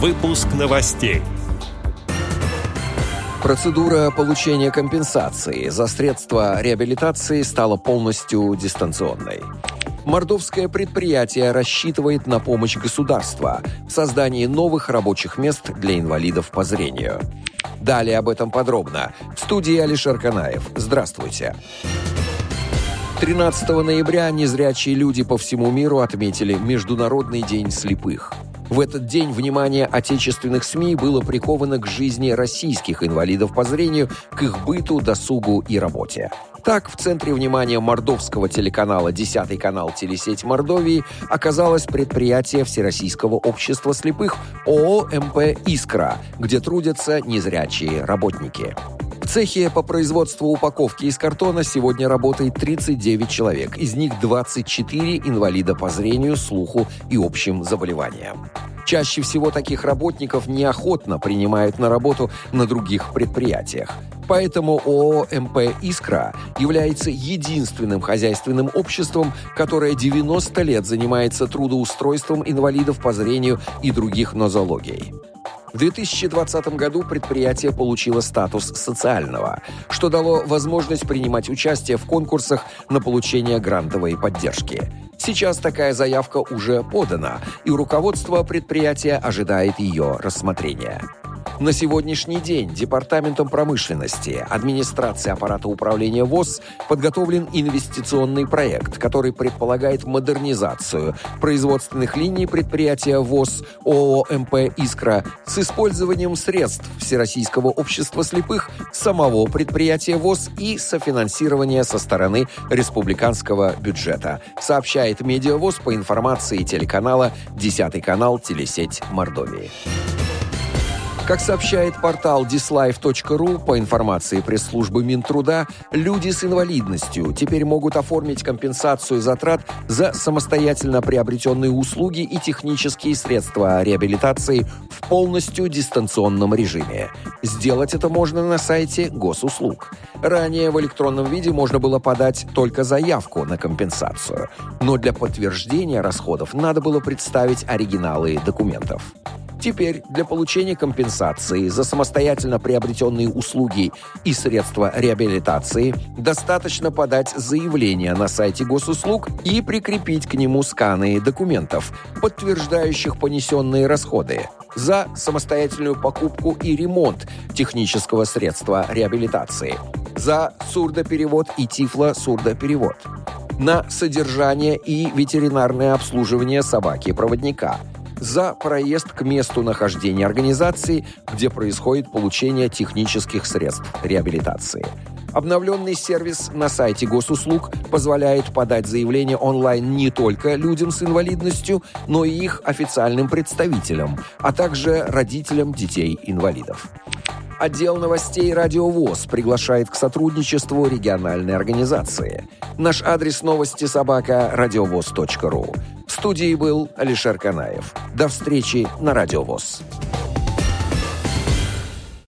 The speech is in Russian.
Выпуск новостей. Процедура получения компенсации за средства реабилитации стала полностью дистанционной. Мордовское предприятие рассчитывает на помощь государства в создании новых рабочих мест для инвалидов по зрению. Далее об этом подробно. В студии Алишер Канаев. Здравствуйте. 13 ноября незрячие люди по всему миру отметили Международный день слепых. В этот день внимание отечественных СМИ было приковано к жизни российских инвалидов по зрению, к их быту, досугу и работе. Так, в центре внимания мордовского телеканала «Десятый канал Телесеть Мордовии» оказалось предприятие Всероссийского общества слепых ООО «МП Искра», где трудятся незрячие работники. Цехе по производству упаковки из картона сегодня работает 39 человек, из них 24 инвалида по зрению, слуху и общим заболеваниям. Чаще всего таких работников неохотно принимают на работу на других предприятиях. Поэтому ООО «МП Искра» является единственным хозяйственным обществом, которое 90 лет занимается трудоустройством инвалидов по зрению и других нозологий. В 2020 году предприятие получило статус социального, что дало возможность принимать участие в конкурсах на получение грантовой поддержки. Сейчас такая заявка уже подана, и руководство предприятия ожидает ее рассмотрения. На сегодняшний день Департаментом промышленности администрации аппарата управления ВОЗ подготовлен инвестиционный проект, который предполагает модернизацию производственных линий предприятия ВОЗ ООО МП «Искра» с использованием средств Всероссийского общества слепых, самого предприятия ВОЗ и софинансирования со стороны республиканского бюджета, сообщает Медиавоз по информации телеканала «Десятый канал Телесеть Мордовии». Как сообщает портал dislife.ru, по информации пресс-службы Минтруда, люди с инвалидностью теперь могут оформить компенсацию затрат за самостоятельно приобретенные услуги и технические средства реабилитации в полностью дистанционном режиме. Сделать это можно на сайте госуслуг. Ранее в электронном виде можно было подать только заявку на компенсацию, но для подтверждения расходов надо было представить оригиналы документов. Теперь для получения компенсации за самостоятельно приобретенные услуги и средства реабилитации достаточно подать заявление на сайте госуслуг и прикрепить к нему сканы документов, подтверждающих понесенные расходы за самостоятельную покупку и ремонт технического средства реабилитации, за сурдоперевод и тифло-сурдоперевод, на содержание и ветеринарное обслуживание собаки-проводника – за проезд к месту нахождения организации, где происходит получение технических средств реабилитации. Обновленный сервис на сайте госуслуг позволяет подать заявление онлайн не только людям с инвалидностью, но и их официальным представителям, а также родителям детей-инвалидов. Отдел новостей «Радиовоз» приглашает к сотрудничеству региональной организации. Наш адрес новости собака радиовоз.ру. В студии был Алишер Канаев. До встречи на Радиовоз.